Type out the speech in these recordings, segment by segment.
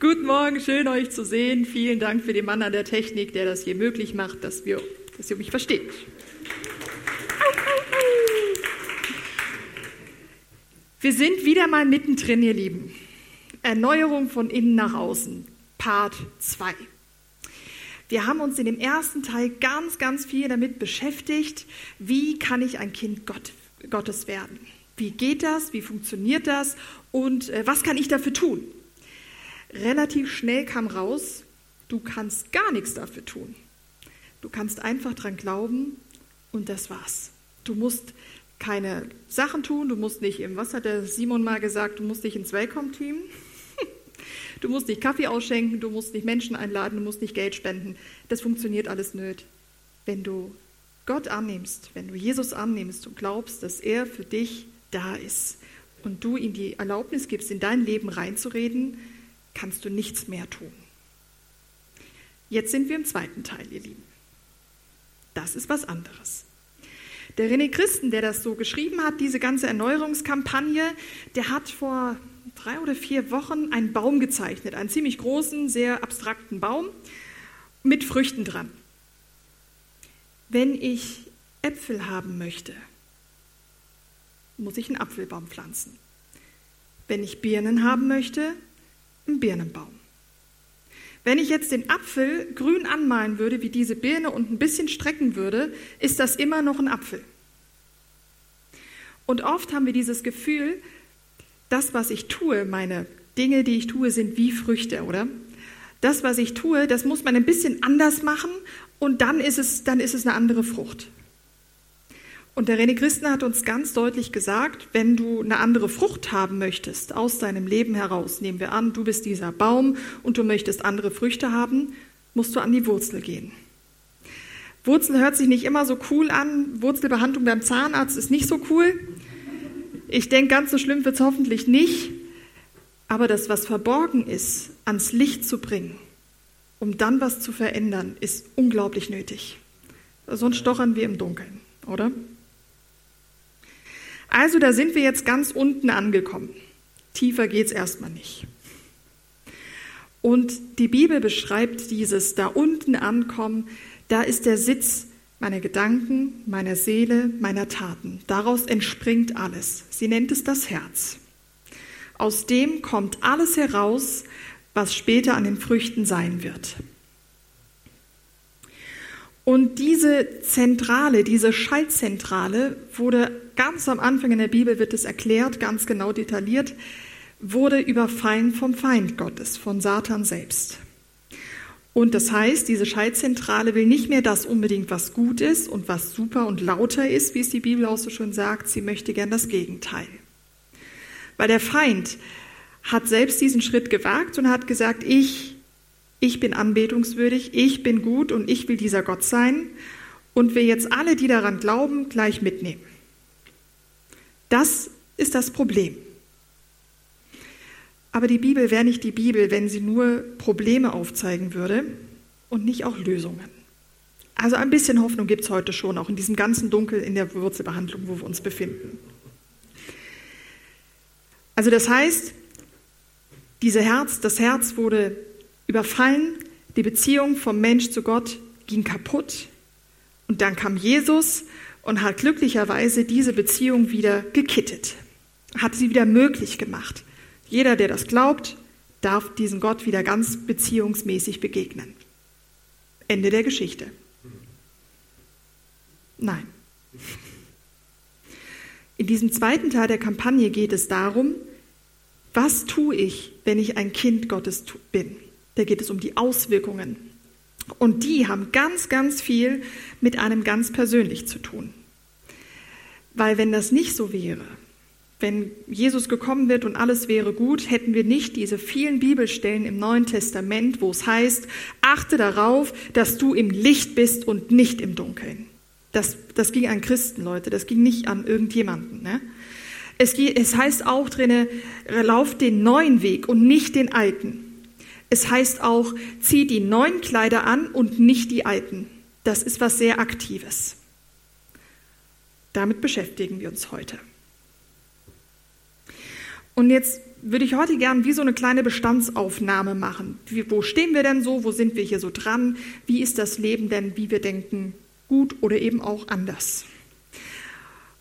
Guten Morgen, schön euch zu sehen. Vielen Dank für den Mann an der Technik, der das hier möglich macht, dass, wir, dass ihr mich versteht. Wir sind wieder mal mittendrin, ihr Lieben. Erneuerung von innen nach außen, Part 2. Wir haben uns in dem ersten Teil ganz, ganz viel damit beschäftigt, wie kann ich ein Kind Gott, Gottes werden. Wie geht das? Wie funktioniert das? Und äh, was kann ich dafür tun? Relativ schnell kam raus, du kannst gar nichts dafür tun. Du kannst einfach dran glauben und das war's. Du musst keine Sachen tun, du musst nicht, was hat der Simon mal gesagt, du musst nicht ins Welcome-Team, du musst nicht Kaffee ausschenken, du musst nicht Menschen einladen, du musst nicht Geld spenden. Das funktioniert alles nicht. Wenn du Gott annimmst, wenn du Jesus annimmst und glaubst, dass er für dich da ist und du ihm die Erlaubnis gibst, in dein Leben reinzureden, kannst du nichts mehr tun. Jetzt sind wir im zweiten Teil, ihr Lieben. Das ist was anderes. Der René Christen, der das so geschrieben hat, diese ganze Erneuerungskampagne, der hat vor drei oder vier Wochen einen Baum gezeichnet, einen ziemlich großen, sehr abstrakten Baum mit Früchten dran. Wenn ich Äpfel haben möchte, muss ich einen Apfelbaum pflanzen. Wenn ich Birnen haben möchte, einen Birnenbaum. Wenn ich jetzt den Apfel grün anmalen würde, wie diese Birne und ein bisschen strecken würde, ist das immer noch ein Apfel. Und oft haben wir dieses Gefühl, das, was ich tue, meine Dinge, die ich tue, sind wie Früchte, oder? Das, was ich tue, das muss man ein bisschen anders machen und dann ist es, dann ist es eine andere Frucht. Und der René Christen hat uns ganz deutlich gesagt, wenn du eine andere Frucht haben möchtest aus deinem Leben heraus, nehmen wir an, du bist dieser Baum und du möchtest andere Früchte haben, musst du an die Wurzel gehen. Wurzel hört sich nicht immer so cool an. Wurzelbehandlung beim Zahnarzt ist nicht so cool. Ich denke, ganz so schlimm wird es hoffentlich nicht. Aber das, was verborgen ist, ans Licht zu bringen, um dann was zu verändern, ist unglaublich nötig. Sonst stochern wir im Dunkeln, oder? Also da sind wir jetzt ganz unten angekommen. Tiefer geht es erstmal nicht. Und die Bibel beschreibt dieses da unten ankommen, da ist der Sitz meiner Gedanken, meiner Seele, meiner Taten. Daraus entspringt alles. Sie nennt es das Herz. Aus dem kommt alles heraus, was später an den Früchten sein wird. Und diese Zentrale, diese Schaltzentrale wurde ganz am Anfang in der Bibel wird es erklärt, ganz genau detailliert, wurde überfallen vom Feind Gottes, von Satan selbst. Und das heißt, diese Schaltzentrale will nicht mehr das unbedingt, was gut ist und was super und lauter ist, wie es die Bibel auch so schön sagt, sie möchte gern das Gegenteil. Weil der Feind hat selbst diesen Schritt gewagt und hat gesagt, ich ich bin anbetungswürdig, ich bin gut und ich will dieser Gott sein und wir jetzt alle, die daran glauben, gleich mitnehmen. Das ist das Problem. Aber die Bibel wäre nicht die Bibel, wenn sie nur Probleme aufzeigen würde und nicht auch Lösungen. Also ein bisschen Hoffnung gibt es heute schon, auch in diesem ganzen Dunkel in der Wurzelbehandlung, wo wir uns befinden. Also das heißt, diese Herz, das Herz wurde überfallen, die Beziehung vom Mensch zu Gott ging kaputt und dann kam Jesus und hat glücklicherweise diese Beziehung wieder gekittet, hat sie wieder möglich gemacht. Jeder, der das glaubt, darf diesem Gott wieder ganz beziehungsmäßig begegnen. Ende der Geschichte. Nein. In diesem zweiten Teil der Kampagne geht es darum, was tue ich, wenn ich ein Kind Gottes bin? Da geht es um die Auswirkungen. Und die haben ganz, ganz viel mit einem ganz persönlich zu tun. Weil wenn das nicht so wäre, wenn Jesus gekommen wird und alles wäre gut, hätten wir nicht diese vielen Bibelstellen im Neuen Testament, wo es heißt, achte darauf, dass du im Licht bist und nicht im Dunkeln. Das, das ging an Christen, Leute, das ging nicht an irgendjemanden. Ne? Es, es heißt auch drinne, lauf den neuen Weg und nicht den alten. Es heißt auch, zieh die neuen Kleider an und nicht die alten. Das ist was sehr Aktives. Damit beschäftigen wir uns heute. Und jetzt würde ich heute gern wie so eine kleine Bestandsaufnahme machen. Wie, wo stehen wir denn so? Wo sind wir hier so dran? Wie ist das Leben denn, wie wir denken, gut oder eben auch anders?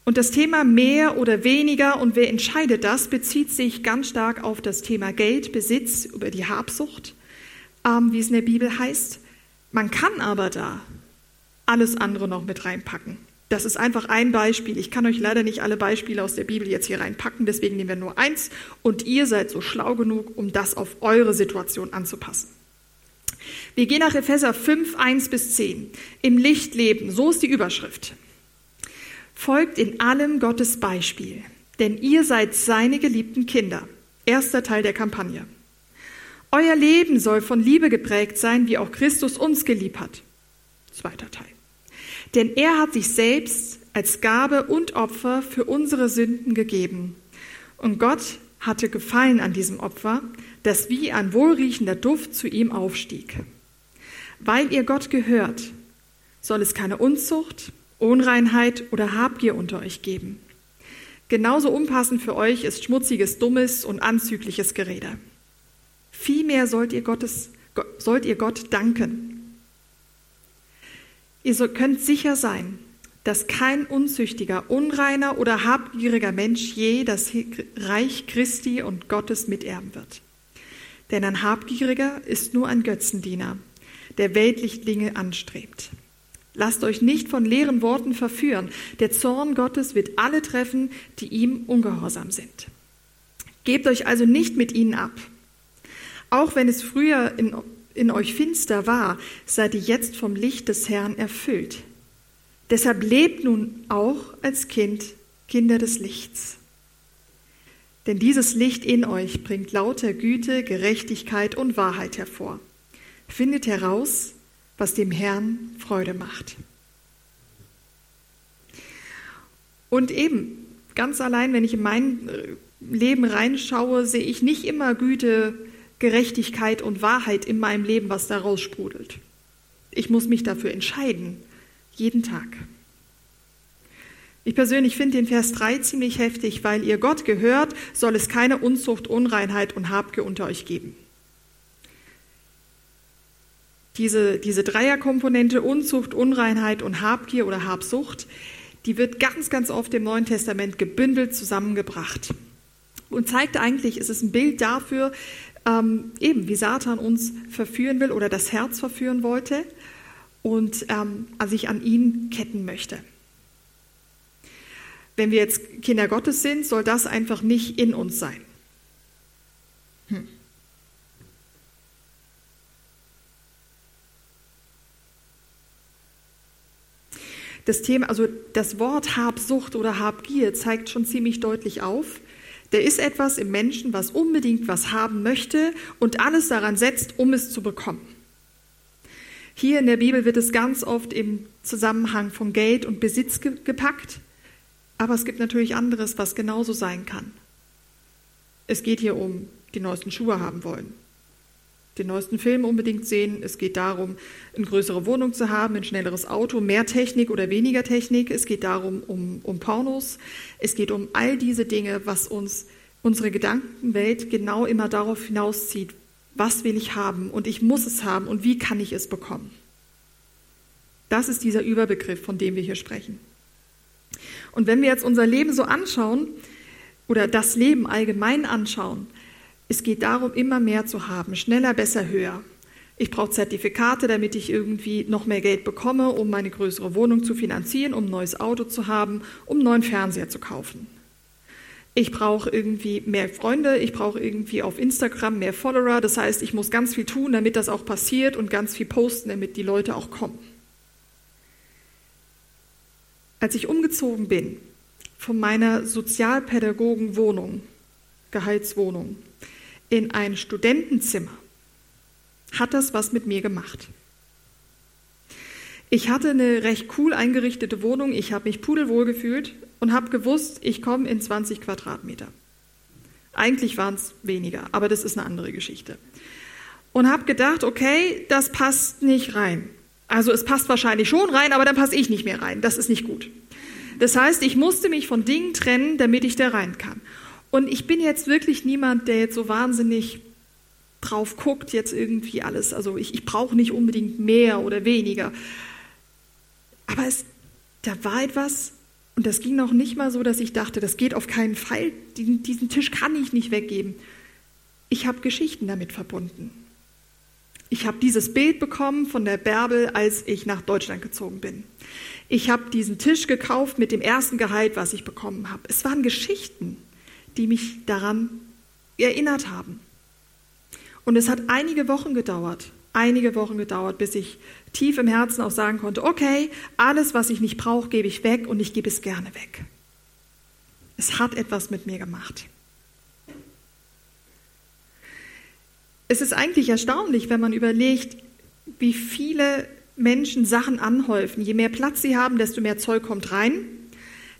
Und das Thema mehr oder weniger und wer entscheidet das, bezieht sich ganz stark auf das Thema Geld, Besitz, über die Habsucht, ähm, wie es in der Bibel heißt. Man kann aber da alles andere noch mit reinpacken. Das ist einfach ein Beispiel. Ich kann euch leider nicht alle Beispiele aus der Bibel jetzt hier reinpacken, deswegen nehmen wir nur eins und ihr seid so schlau genug, um das auf eure Situation anzupassen. Wir gehen nach Epheser 5, 1 bis 10. Im Licht leben, so ist die Überschrift. Folgt in allem Gottes Beispiel, denn ihr seid seine geliebten Kinder. Erster Teil der Kampagne. Euer Leben soll von Liebe geprägt sein, wie auch Christus uns geliebt hat. Zweiter Teil. Denn er hat sich selbst als Gabe und Opfer für unsere Sünden gegeben. Und Gott hatte Gefallen an diesem Opfer, das wie ein wohlriechender Duft zu ihm aufstieg. Weil ihr Gott gehört, soll es keine Unzucht, Unreinheit oder Habgier unter euch geben. Genauso unpassend für euch ist schmutziges, dummes und anzügliches Gerede. Vielmehr sollt ihr, Gottes, sollt ihr Gott danken Ihr könnt sicher sein, dass kein unzüchtiger, unreiner oder habgieriger Mensch je das Reich Christi und Gottes miterben wird. Denn ein Habgieriger ist nur ein Götzendiener, der weltlich Dinge anstrebt. Lasst euch nicht von leeren Worten verführen. Der Zorn Gottes wird alle treffen, die ihm ungehorsam sind. Gebt euch also nicht mit ihnen ab. Auch wenn es früher in in euch finster war, seid ihr jetzt vom Licht des Herrn erfüllt. Deshalb lebt nun auch als Kind, Kinder des Lichts. Denn dieses Licht in euch bringt lauter Güte, Gerechtigkeit und Wahrheit hervor. Findet heraus, was dem Herrn Freude macht. Und eben, ganz allein, wenn ich in mein äh, Leben reinschaue, sehe ich nicht immer Güte, Gerechtigkeit und Wahrheit in meinem Leben, was daraus sprudelt. Ich muss mich dafür entscheiden, jeden Tag. Ich persönlich finde den Vers 3 ziemlich heftig, weil ihr Gott gehört, soll es keine Unzucht, Unreinheit und Habgier unter euch geben. Diese, diese Dreierkomponente Unzucht, Unreinheit und Habgier oder Habsucht, die wird ganz, ganz oft im Neuen Testament gebündelt zusammengebracht und zeigt eigentlich, es ist ein Bild dafür, ähm, eben wie Satan uns verführen will oder das Herz verführen wollte und ähm, sich an ihn ketten möchte. Wenn wir jetzt Kinder Gottes sind, soll das einfach nicht in uns sein. Das Thema, also das Wort Habsucht oder Habgier zeigt schon ziemlich deutlich auf, der ist etwas im Menschen, was unbedingt was haben möchte und alles daran setzt, um es zu bekommen. Hier in der Bibel wird es ganz oft im Zusammenhang von Geld und Besitz gepackt, aber es gibt natürlich anderes, was genauso sein kann. Es geht hier um die neuesten Schuhe haben wollen, den neuesten Film unbedingt sehen. Es geht darum, eine größere Wohnung zu haben, ein schnelleres Auto, mehr Technik oder weniger Technik. Es geht darum, um, um Pornos. Es geht um all diese Dinge, was uns unsere Gedankenwelt genau immer darauf hinauszieht, was will ich haben und ich muss es haben und wie kann ich es bekommen. Das ist dieser Überbegriff, von dem wir hier sprechen. Und wenn wir jetzt unser Leben so anschauen oder das Leben allgemein anschauen, es geht darum, immer mehr zu haben, schneller, besser, höher. Ich brauche Zertifikate, damit ich irgendwie noch mehr Geld bekomme, um meine größere Wohnung zu finanzieren, um ein neues Auto zu haben, um einen neuen Fernseher zu kaufen. Ich brauche irgendwie mehr Freunde, ich brauche irgendwie auf Instagram mehr Follower. Das heißt, ich muss ganz viel tun, damit das auch passiert und ganz viel posten, damit die Leute auch kommen. Als ich umgezogen bin von meiner Sozialpädagogenwohnung, Gehaltswohnung, in ein Studentenzimmer, hat das was mit mir gemacht. Ich hatte eine recht cool eingerichtete Wohnung, ich habe mich pudelwohl gefühlt und habe gewusst, ich komme in 20 Quadratmeter. Eigentlich waren es weniger, aber das ist eine andere Geschichte. Und habe gedacht, okay, das passt nicht rein. Also es passt wahrscheinlich schon rein, aber dann passe ich nicht mehr rein. Das ist nicht gut. Das heißt, ich musste mich von Dingen trennen, damit ich da rein kann. Und ich bin jetzt wirklich niemand, der jetzt so wahnsinnig drauf guckt, jetzt irgendwie alles. Also ich, ich brauche nicht unbedingt mehr oder weniger. Aber es, da war etwas, und das ging noch nicht mal so, dass ich dachte, das geht auf keinen Fall, diesen, diesen Tisch kann ich nicht weggeben. Ich habe Geschichten damit verbunden. Ich habe dieses Bild bekommen von der Bärbel, als ich nach Deutschland gezogen bin. Ich habe diesen Tisch gekauft mit dem ersten Gehalt, was ich bekommen habe. Es waren Geschichten, die mich daran erinnert haben. Und es hat einige Wochen gedauert, einige Wochen gedauert, bis ich tief im Herzen auch sagen konnte, okay, alles, was ich nicht brauche, gebe ich weg und ich gebe es gerne weg. Es hat etwas mit mir gemacht. Es ist eigentlich erstaunlich, wenn man überlegt, wie viele Menschen Sachen anhäufen. Je mehr Platz sie haben, desto mehr Zeug kommt rein,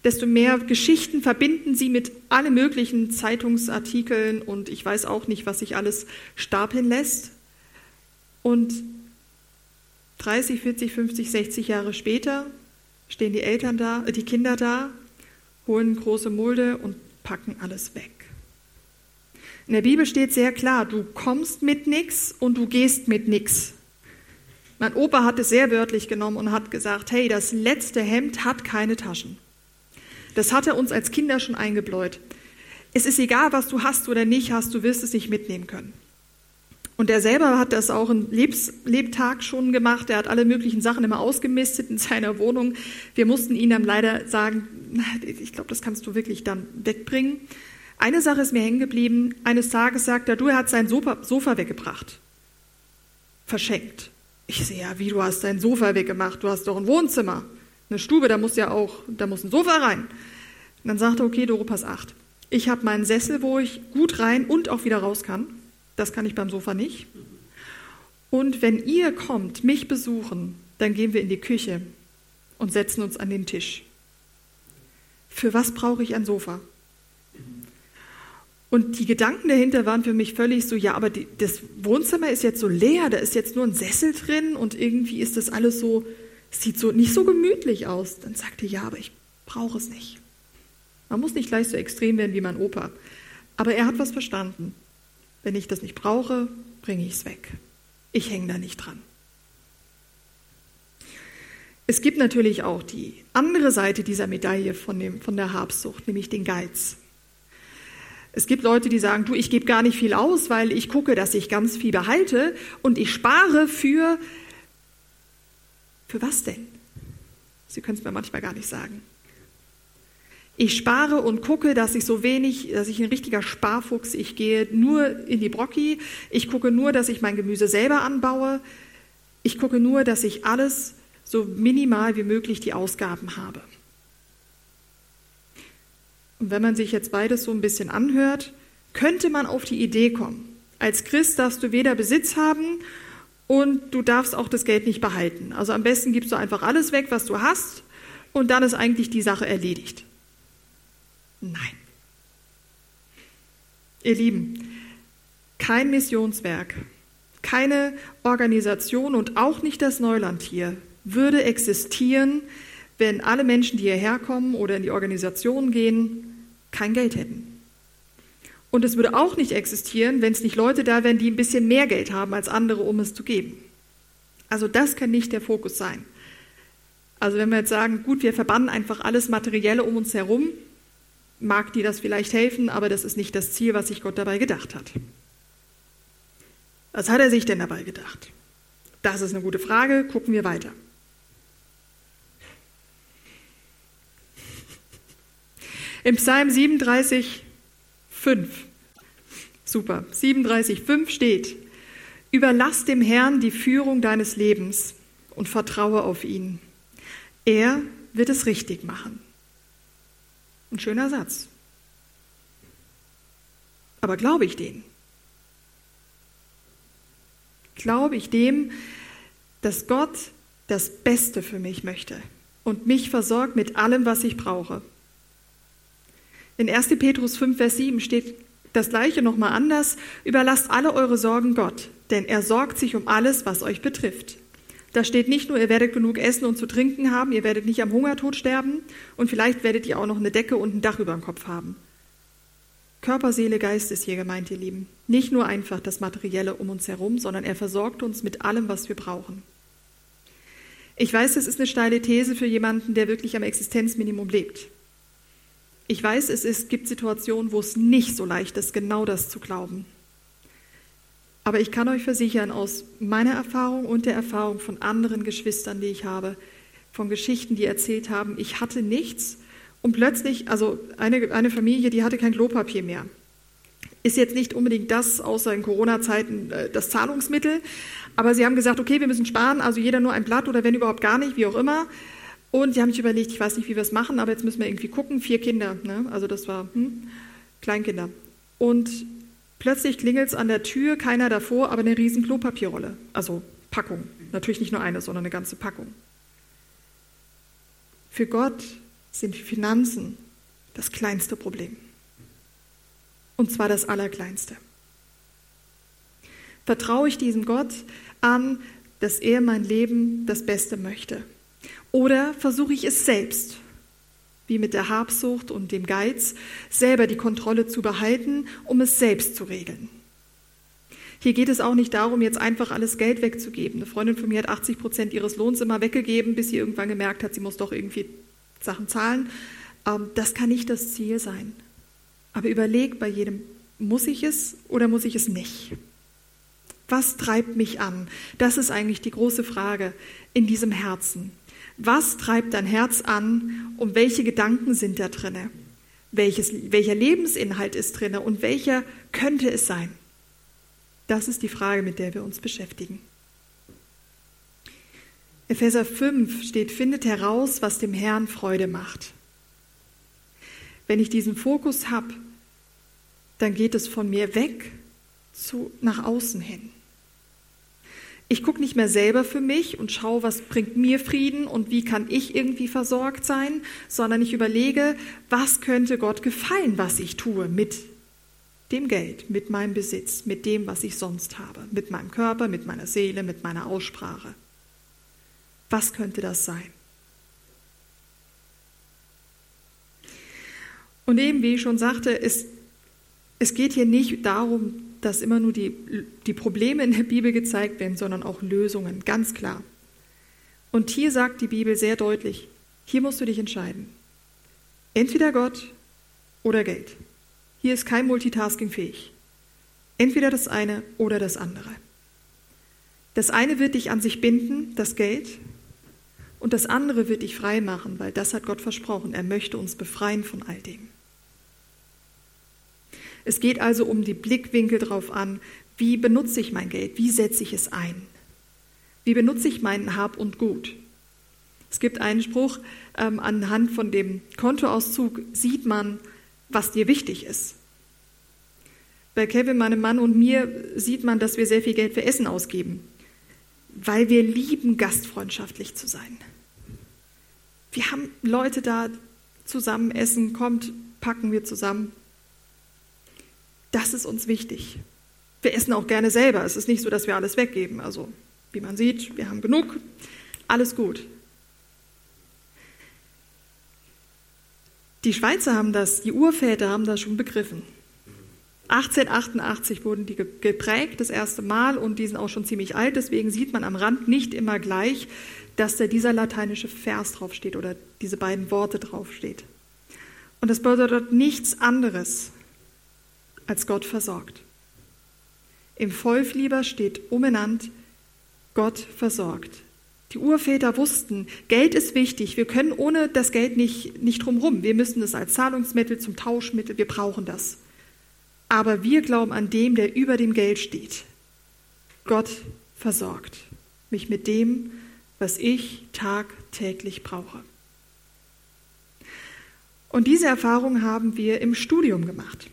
desto mehr Geschichten verbinden sie mit allen möglichen Zeitungsartikeln und ich weiß auch nicht, was sich alles stapeln lässt. Und 30, 40, 50, 60 Jahre später stehen die Eltern da, äh, die Kinder da, holen große Mulde und packen alles weg. In der Bibel steht sehr klar, du kommst mit nichts und du gehst mit nichts. Mein Opa hat es sehr wörtlich genommen und hat gesagt, hey, das letzte Hemd hat keine Taschen. Das hat er uns als Kinder schon eingebläut. Es ist egal, was du hast oder nicht hast, du wirst es nicht mitnehmen können. Und er selber hat das auch im Lebs Lebtag schon gemacht. Er hat alle möglichen Sachen immer ausgemistet in seiner Wohnung. Wir mussten ihm dann leider sagen, ich glaube, das kannst du wirklich dann wegbringen. Eine Sache ist mir hängen geblieben. Eines Tages sagt er, du, er hat sein Sofa, Sofa weggebracht. Verschenkt. Ich sehe, ja, wie, du hast dein Sofa weggemacht? Du hast doch ein Wohnzimmer. Eine Stube, da muss ja auch, da muss ein Sofa rein. Und dann sagt er, okay, Doro, pass acht. Ich habe meinen Sessel, wo ich gut rein und auch wieder raus kann. Das kann ich beim Sofa nicht. Und wenn ihr kommt, mich besuchen, dann gehen wir in die Küche und setzen uns an den Tisch. Für was brauche ich ein Sofa? Und die Gedanken dahinter waren für mich völlig so, ja, aber die, das Wohnzimmer ist jetzt so leer, da ist jetzt nur ein Sessel drin und irgendwie ist das alles so, sieht so nicht so gemütlich aus. Dann sagte ja, aber ich brauche es nicht. Man muss nicht gleich so extrem werden wie mein Opa. Aber er hat was verstanden. Wenn ich das nicht brauche, bringe ich es weg. Ich hänge da nicht dran. Es gibt natürlich auch die andere Seite dieser Medaille von, dem, von der Habsucht, nämlich den Geiz. Es gibt Leute, die sagen, du, ich gebe gar nicht viel aus, weil ich gucke, dass ich ganz viel behalte und ich spare für, für was denn? Sie können es mir manchmal gar nicht sagen. Ich spare und gucke, dass ich so wenig, dass ich ein richtiger Sparfuchs, ich gehe nur in die Brocki, ich gucke nur, dass ich mein Gemüse selber anbaue, ich gucke nur, dass ich alles so minimal wie möglich die Ausgaben habe. Und wenn man sich jetzt beides so ein bisschen anhört, könnte man auf die Idee kommen. Als Christ darfst du weder Besitz haben und du darfst auch das Geld nicht behalten. Also am besten gibst du einfach alles weg, was du hast und dann ist eigentlich die Sache erledigt. Nein. Ihr Lieben, kein Missionswerk, keine Organisation und auch nicht das Neuland hier würde existieren, wenn alle Menschen, die hierher kommen oder in die Organisation gehen, kein Geld hätten. Und es würde auch nicht existieren, wenn es nicht Leute da wären, die ein bisschen mehr Geld haben als andere, um es zu geben. Also das kann nicht der Fokus sein. Also wenn wir jetzt sagen, gut, wir verbannen einfach alles Materielle um uns herum, mag dir das vielleicht helfen, aber das ist nicht das Ziel, was sich Gott dabei gedacht hat. Was hat er sich denn dabei gedacht? Das ist eine gute Frage, gucken wir weiter. Im Psalm 37, 5, super, 37, 5 steht, Überlass dem Herrn die Führung deines Lebens und vertraue auf ihn. Er wird es richtig machen. Ein schöner Satz. Aber glaube ich den? Glaube ich dem, dass Gott das Beste für mich möchte und mich versorgt mit allem, was ich brauche? In 1. Petrus 5, Vers 7 steht das gleiche nochmal anders. Überlasst alle eure Sorgen Gott, denn er sorgt sich um alles, was euch betrifft. Da steht nicht nur, ihr werdet genug Essen und zu trinken haben, ihr werdet nicht am Hungertod sterben und vielleicht werdet ihr auch noch eine Decke und ein Dach über dem Kopf haben. Körper, Seele, Geist ist hier gemeint, ihr Lieben. Nicht nur einfach das Materielle um uns herum, sondern er versorgt uns mit allem, was wir brauchen. Ich weiß, es ist eine steile These für jemanden, der wirklich am Existenzminimum lebt. Ich weiß, es ist, gibt Situationen, wo es nicht so leicht ist, genau das zu glauben. Aber ich kann euch versichern, aus meiner Erfahrung und der Erfahrung von anderen Geschwistern, die ich habe, von Geschichten, die erzählt haben, ich hatte nichts und plötzlich, also eine, eine Familie, die hatte kein Klopapier mehr. Ist jetzt nicht unbedingt das, außer in Corona-Zeiten, äh, das Zahlungsmittel. Aber sie haben gesagt, okay, wir müssen sparen, also jeder nur ein Blatt oder wenn überhaupt gar nicht, wie auch immer. Und sie haben sich überlegt, ich weiß nicht, wie wir es machen, aber jetzt müssen wir irgendwie gucken. Vier Kinder, ne? also das war hm, Kleinkinder. Und plötzlich klingelt es an der Tür, keiner davor, aber eine riesen Klopapierrolle. Also Packung. Natürlich nicht nur eine, sondern eine ganze Packung. Für Gott sind Finanzen das kleinste Problem. Und zwar das Allerkleinste. Vertraue ich diesem Gott an, dass er mein Leben das Beste möchte? Oder versuche ich es selbst, wie mit der Habsucht und dem Geiz, selber die Kontrolle zu behalten, um es selbst zu regeln? Hier geht es auch nicht darum, jetzt einfach alles Geld wegzugeben. Eine Freundin von mir hat 80 Prozent ihres Lohns immer weggegeben, bis sie irgendwann gemerkt hat, sie muss doch irgendwie Sachen zahlen. Ähm, das kann nicht das Ziel sein. Aber überleg bei jedem, muss ich es oder muss ich es nicht? Was treibt mich an? Das ist eigentlich die große Frage in diesem Herzen. Was treibt dein Herz an und welche Gedanken sind da drinne? Welches, welcher Lebensinhalt ist drinne und welcher könnte es sein? Das ist die Frage, mit der wir uns beschäftigen. Epheser 5 steht, findet heraus, was dem Herrn Freude macht. Wenn ich diesen Fokus habe, dann geht es von mir weg zu nach außen hin. Ich gucke nicht mehr selber für mich und schaue, was bringt mir Frieden und wie kann ich irgendwie versorgt sein, sondern ich überlege, was könnte Gott gefallen, was ich tue mit dem Geld, mit meinem Besitz, mit dem, was ich sonst habe, mit meinem Körper, mit meiner Seele, mit meiner Aussprache. Was könnte das sein? Und eben, wie ich schon sagte, es, es geht hier nicht darum, dass immer nur die, die Probleme in der Bibel gezeigt werden, sondern auch Lösungen, ganz klar. Und hier sagt die Bibel sehr deutlich, hier musst du dich entscheiden. Entweder Gott oder Geld. Hier ist kein Multitasking fähig. Entweder das eine oder das andere. Das eine wird dich an sich binden, das Geld, und das andere wird dich frei machen, weil das hat Gott versprochen. Er möchte uns befreien von all dem. Es geht also um die Blickwinkel darauf an, wie benutze ich mein Geld, wie setze ich es ein, wie benutze ich meinen Hab und Gut. Es gibt einen Spruch, ähm, anhand von dem Kontoauszug sieht man, was dir wichtig ist. Bei Kevin, meinem Mann und mir sieht man, dass wir sehr viel Geld für Essen ausgeben, weil wir lieben, gastfreundschaftlich zu sein. Wir haben Leute da zusammen essen, kommt, packen wir zusammen. Das ist uns wichtig. Wir essen auch gerne selber. Es ist nicht so, dass wir alles weggeben. Also, wie man sieht, wir haben genug. Alles gut. Die Schweizer haben das, die Urväter haben das schon begriffen. 1888 wurden die geprägt, das erste Mal, und die sind auch schon ziemlich alt. Deswegen sieht man am Rand nicht immer gleich, dass da dieser lateinische Vers draufsteht oder diese beiden Worte draufsteht. Und das bedeutet nichts anderes, als Gott versorgt. Im Vollflieber steht umbenannt, Gott versorgt. Die Urväter wussten, Geld ist wichtig. Wir können ohne das Geld nicht, nicht drumherum. Wir müssen es als Zahlungsmittel, zum Tauschmittel, wir brauchen das. Aber wir glauben an dem, der über dem Geld steht. Gott versorgt mich mit dem, was ich tagtäglich brauche. Und diese Erfahrung haben wir im Studium gemacht.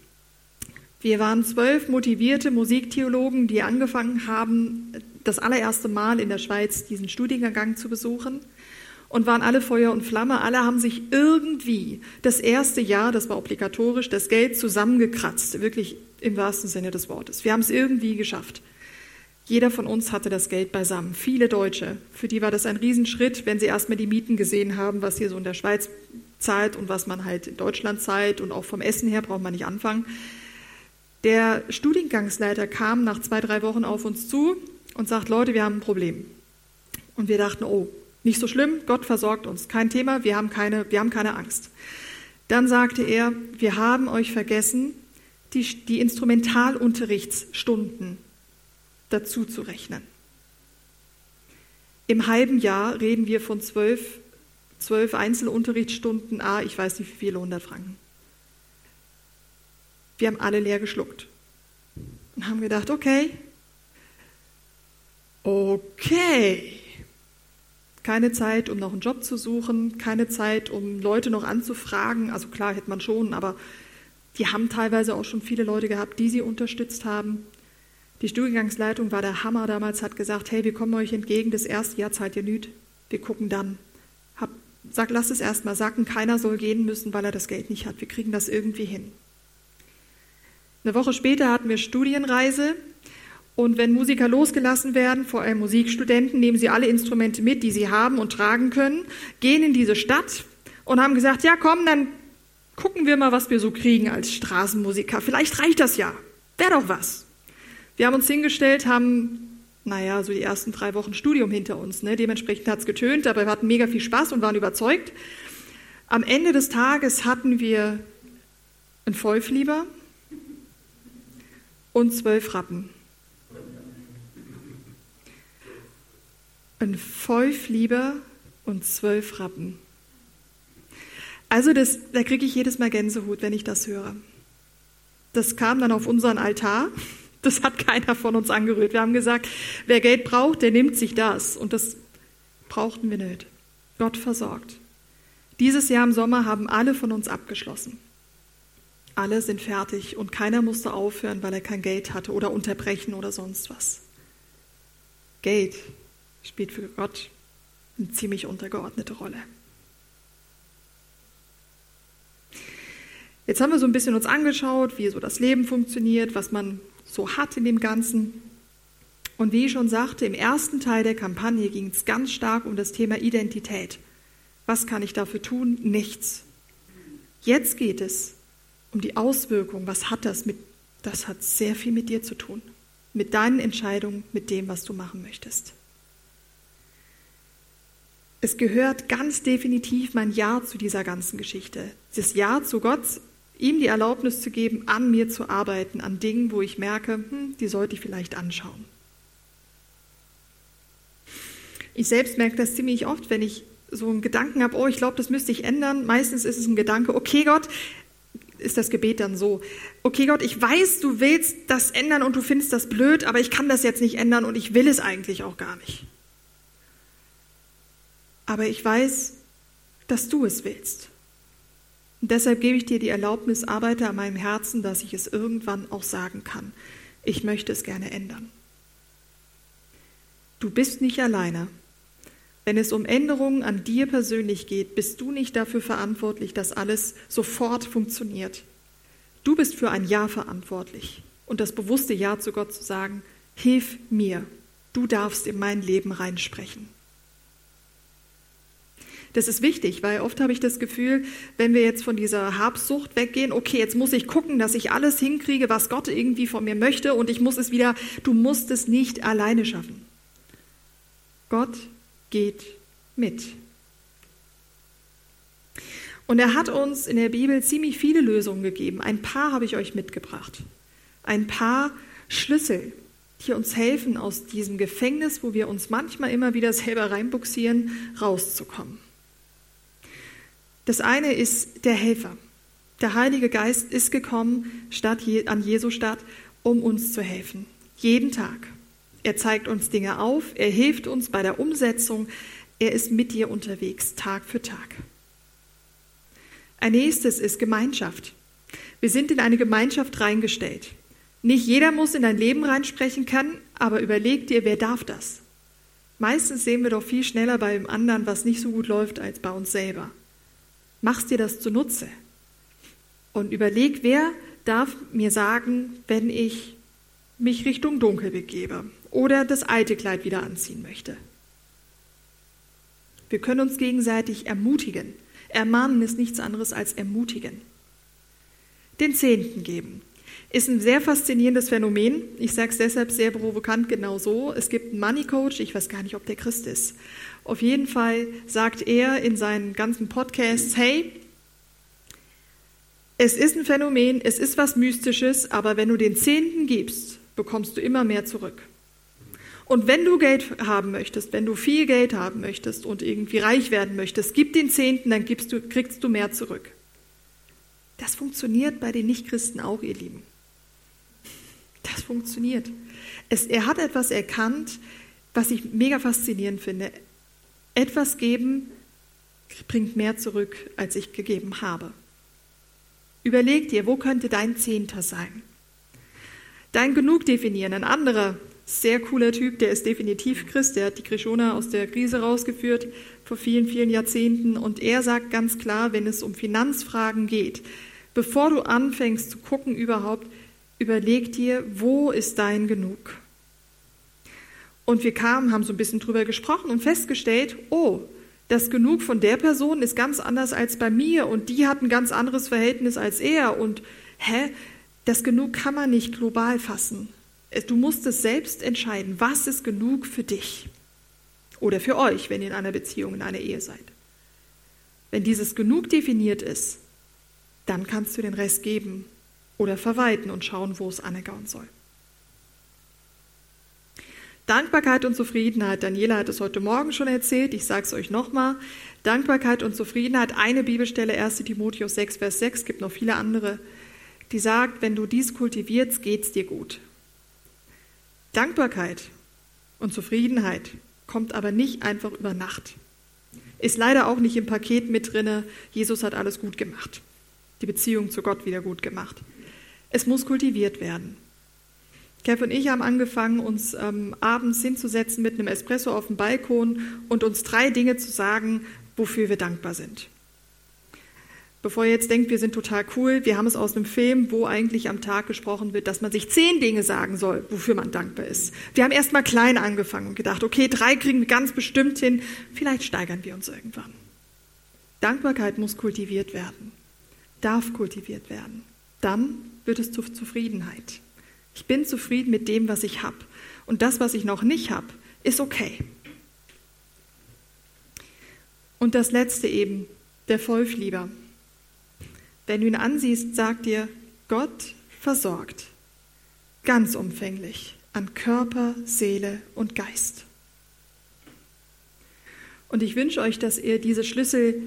Wir waren zwölf motivierte Musiktheologen, die angefangen haben, das allererste Mal in der Schweiz diesen Studiengang zu besuchen und waren alle Feuer und Flamme. Alle haben sich irgendwie das erste Jahr, das war obligatorisch, das Geld zusammengekratzt, wirklich im wahrsten Sinne des Wortes. Wir haben es irgendwie geschafft. Jeder von uns hatte das Geld beisammen. Viele Deutsche, für die war das ein Riesenschritt, wenn sie erstmal die Mieten gesehen haben, was hier so in der Schweiz zahlt und was man halt in Deutschland zahlt und auch vom Essen her braucht man nicht anfangen. Der Studiengangsleiter kam nach zwei, drei Wochen auf uns zu und sagt, Leute, wir haben ein Problem. Und wir dachten, oh, nicht so schlimm, Gott versorgt uns, kein Thema, wir haben keine, wir haben keine Angst. Dann sagte er, wir haben euch vergessen, die, die Instrumentalunterrichtsstunden dazu zu rechnen. Im halben Jahr reden wir von zwölf, zwölf Einzelunterrichtsstunden, ah, ich weiß nicht wie viele, 100 Franken. Wir haben alle leer geschluckt und haben gedacht, okay, okay, keine Zeit, um noch einen Job zu suchen, keine Zeit, um Leute noch anzufragen. Also klar hätte man schon, aber die haben teilweise auch schon viele Leute gehabt, die sie unterstützt haben. Die Studiengangsleitung war der Hammer damals, hat gesagt, hey, wir kommen euch entgegen, das erste Jahr zahlt ihr nüt, wir gucken dann. Hab, sag, lasst es erstmal sacken, keiner soll gehen müssen, weil er das Geld nicht hat. Wir kriegen das irgendwie hin. Eine Woche später hatten wir Studienreise und wenn Musiker losgelassen werden, vor allem Musikstudenten, nehmen sie alle Instrumente mit, die sie haben und tragen können, gehen in diese Stadt und haben gesagt, ja komm, dann gucken wir mal, was wir so kriegen als Straßenmusiker. Vielleicht reicht das ja. Wäre doch was. Wir haben uns hingestellt, haben, naja, so die ersten drei Wochen Studium hinter uns. Ne? Dementsprechend hat es getönt, aber wir hatten mega viel Spaß und waren überzeugt. Am Ende des Tages hatten wir einen Vollflieber und zwölf Rappen. Ein Vollflieber und zwölf Rappen. Also das, da kriege ich jedes Mal Gänsehut, wenn ich das höre. Das kam dann auf unseren Altar das hat keiner von uns angerührt. Wir haben gesagt, wer Geld braucht, der nimmt sich das. Und das brauchten wir nicht. Gott versorgt. Dieses Jahr im Sommer haben alle von uns abgeschlossen. Alle sind fertig und keiner musste aufhören, weil er kein Geld hatte oder unterbrechen oder sonst was. Geld spielt für Gott eine ziemlich untergeordnete Rolle. Jetzt haben wir so ein bisschen uns angeschaut, wie so das Leben funktioniert, was man so hat in dem Ganzen. Und wie ich schon sagte, im ersten Teil der Kampagne ging es ganz stark um das Thema Identität. Was kann ich dafür tun? Nichts. Jetzt geht es um die Auswirkung. Was hat das mit? Das hat sehr viel mit dir zu tun. Mit deinen Entscheidungen, mit dem, was du machen möchtest. Es gehört ganz definitiv mein Ja zu dieser ganzen Geschichte. Das Ja zu Gott ihm die Erlaubnis zu geben, an mir zu arbeiten, an Dingen, wo ich merke, hm, die sollte ich vielleicht anschauen. Ich selbst merke das ziemlich oft, wenn ich so einen Gedanken habe, oh, ich glaube, das müsste ich ändern. Meistens ist es ein Gedanke, okay Gott, ist das Gebet dann so, okay Gott, ich weiß, du willst das ändern und du findest das blöd, aber ich kann das jetzt nicht ändern und ich will es eigentlich auch gar nicht. Aber ich weiß, dass du es willst. Und deshalb gebe ich dir die Erlaubnis, arbeite an meinem Herzen, dass ich es irgendwann auch sagen kann. Ich möchte es gerne ändern. Du bist nicht alleine. Wenn es um Änderungen an dir persönlich geht, bist du nicht dafür verantwortlich, dass alles sofort funktioniert. Du bist für ein Ja verantwortlich und das bewusste Ja zu Gott zu sagen, hilf mir, du darfst in mein Leben reinsprechen. Das ist wichtig, weil oft habe ich das Gefühl, wenn wir jetzt von dieser Habsucht weggehen, okay, jetzt muss ich gucken, dass ich alles hinkriege, was Gott irgendwie von mir möchte und ich muss es wieder, du musst es nicht alleine schaffen. Gott geht mit. Und er hat uns in der Bibel ziemlich viele Lösungen gegeben. Ein paar habe ich euch mitgebracht. Ein paar Schlüssel, die uns helfen, aus diesem Gefängnis, wo wir uns manchmal immer wieder selber reinbuxieren, rauszukommen. Das eine ist der Helfer. Der Heilige Geist ist gekommen statt an Jesu Stadt, um uns zu helfen. Jeden Tag. Er zeigt uns Dinge auf, er hilft uns bei der Umsetzung, er ist mit dir unterwegs, Tag für Tag. Ein nächstes ist Gemeinschaft. Wir sind in eine Gemeinschaft reingestellt. Nicht jeder muss in dein Leben reinsprechen können, aber überleg dir, wer darf das? Meistens sehen wir doch viel schneller bei dem anderen, was nicht so gut läuft, als bei uns selber. Mach's dir das zunutze. Und überleg, wer darf mir sagen, wenn ich mich Richtung Dunkel begebe oder das alte Kleid wieder anziehen möchte. Wir können uns gegenseitig ermutigen. Ermahnen ist nichts anderes als ermutigen. Den Zehnten geben. Ist ein sehr faszinierendes Phänomen. Ich sage es deshalb sehr provokant genau so. Es gibt einen Money Coach, ich weiß gar nicht, ob der Christ ist. Auf jeden Fall sagt er in seinen ganzen Podcasts, hey, es ist ein Phänomen, es ist was Mystisches, aber wenn du den Zehnten gibst, bekommst du immer mehr zurück. Und wenn du Geld haben möchtest, wenn du viel Geld haben möchtest und irgendwie reich werden möchtest, gib den Zehnten, dann gibst du, kriegst du mehr zurück. Das funktioniert bei den Nichtchristen auch, ihr Lieben. Das funktioniert. Es, er hat etwas erkannt, was ich mega faszinierend finde. Etwas geben bringt mehr zurück, als ich gegeben habe. Überleg dir, wo könnte dein Zehnter sein? Dein Genug definieren. Ein anderer sehr cooler Typ, der ist definitiv Christ, der hat die Krishona aus der Krise rausgeführt vor vielen, vielen Jahrzehnten. Und er sagt ganz klar, wenn es um Finanzfragen geht, bevor du anfängst zu gucken überhaupt, überleg dir, wo ist dein Genug? Und wir kamen, haben so ein bisschen drüber gesprochen und festgestellt, oh, das Genug von der Person ist ganz anders als bei mir und die hat ein ganz anderes Verhältnis als er und hä, das Genug kann man nicht global fassen. Du musst es selbst entscheiden, was ist genug für dich oder für euch, wenn ihr in einer Beziehung, in einer Ehe seid. Wenn dieses Genug definiert ist, dann kannst du den Rest geben oder verwalten und schauen, wo es anergauen soll. Dankbarkeit und Zufriedenheit. Daniela hat es heute Morgen schon erzählt, ich sage es euch nochmal. Dankbarkeit und Zufriedenheit, eine Bibelstelle, 1 Timotheus 6, Vers 6, gibt noch viele andere, die sagt, wenn du dies kultivierst, geht es dir gut. Dankbarkeit und Zufriedenheit kommt aber nicht einfach über Nacht. Ist leider auch nicht im Paket mit drinne, Jesus hat alles gut gemacht. Die Beziehung zu Gott wieder gut gemacht. Es muss kultiviert werden. Kev und ich haben angefangen, uns ähm, abends hinzusetzen mit einem Espresso auf dem Balkon und uns drei Dinge zu sagen, wofür wir dankbar sind. Bevor ihr jetzt denkt, wir sind total cool, wir haben es aus einem Film, wo eigentlich am Tag gesprochen wird, dass man sich zehn Dinge sagen soll, wofür man dankbar ist. Wir haben erst mal klein angefangen und gedacht, okay, drei kriegen wir ganz bestimmt hin, vielleicht steigern wir uns irgendwann. Dankbarkeit muss kultiviert werden, darf kultiviert werden. Dann wird es zur Zufriedenheit. Ich bin zufrieden mit dem, was ich habe. Und das, was ich noch nicht habe, ist okay. Und das letzte eben, der Vollflieber. Wenn du ihn ansiehst, sagt dir, Gott versorgt ganz umfänglich an Körper, Seele und Geist. Und ich wünsche euch, dass ihr diese Schlüssel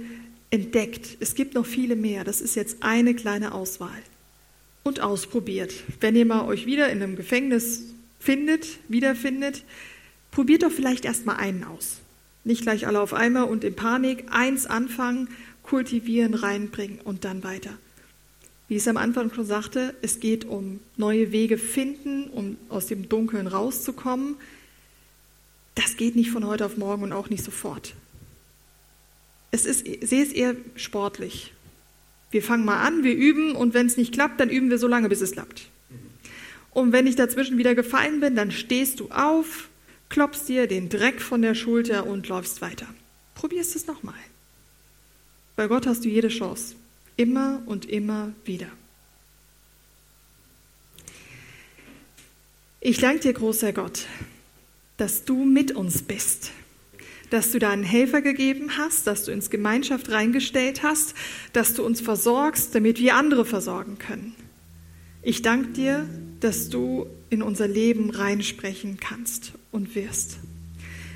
entdeckt. Es gibt noch viele mehr. Das ist jetzt eine kleine Auswahl. Und ausprobiert. Wenn ihr mal euch wieder in einem Gefängnis findet, wiederfindet, probiert doch vielleicht erst mal einen aus. Nicht gleich alle auf einmal und in Panik. Eins anfangen kultivieren, reinbringen und dann weiter. Wie ich es am Anfang schon sagte, es geht um neue Wege finden, um aus dem Dunkeln rauszukommen. Das geht nicht von heute auf morgen und auch nicht sofort. Es ist, ich sehe es eher sportlich. Wir fangen mal an, wir üben und wenn es nicht klappt, dann üben wir so lange, bis es klappt. Und wenn ich dazwischen wieder gefallen bin, dann stehst du auf, klopfst dir den Dreck von der Schulter und läufst weiter. Probierst es nochmal. Bei Gott hast du jede Chance. Immer und immer wieder. Ich danke dir, großer Gott, dass du mit uns bist, dass du deinen Helfer gegeben hast, dass du ins Gemeinschaft reingestellt hast, dass du uns versorgst, damit wir andere versorgen können. Ich danke dir, dass du in unser Leben reinsprechen kannst und wirst.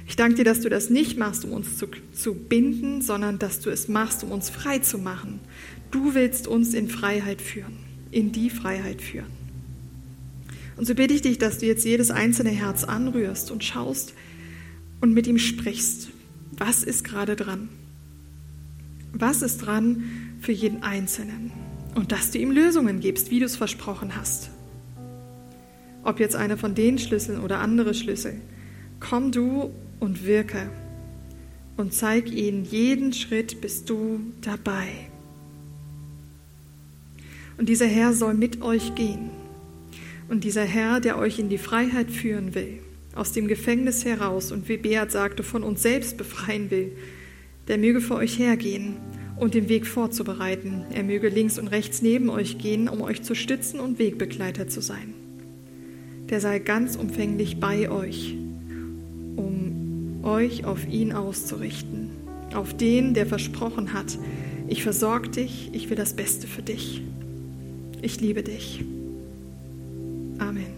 Ich danke dir, dass du das nicht machst, um uns zu, zu binden, sondern dass du es machst, um uns frei zu machen. Du willst uns in Freiheit führen, in die Freiheit führen. Und so bitte ich dich, dass du jetzt jedes einzelne Herz anrührst und schaust und mit ihm sprichst. Was ist gerade dran? Was ist dran für jeden Einzelnen? Und dass du ihm Lösungen gibst, wie du es versprochen hast. Ob jetzt einer von den Schlüsseln oder andere Schlüssel. Komm du und wirke und zeig ihnen jeden Schritt bist du dabei. Und dieser Herr soll mit euch gehen. Und dieser Herr, der euch in die Freiheit führen will, aus dem Gefängnis heraus und wie Beat sagte, von uns selbst befreien will, der möge vor euch hergehen und den Weg vorzubereiten. Er möge links und rechts neben euch gehen, um euch zu stützen und Wegbegleiter zu sein. Der sei ganz umfänglich bei euch, euch auf ihn auszurichten, auf den, der versprochen hat, ich versorge dich, ich will das Beste für dich. Ich liebe dich. Amen.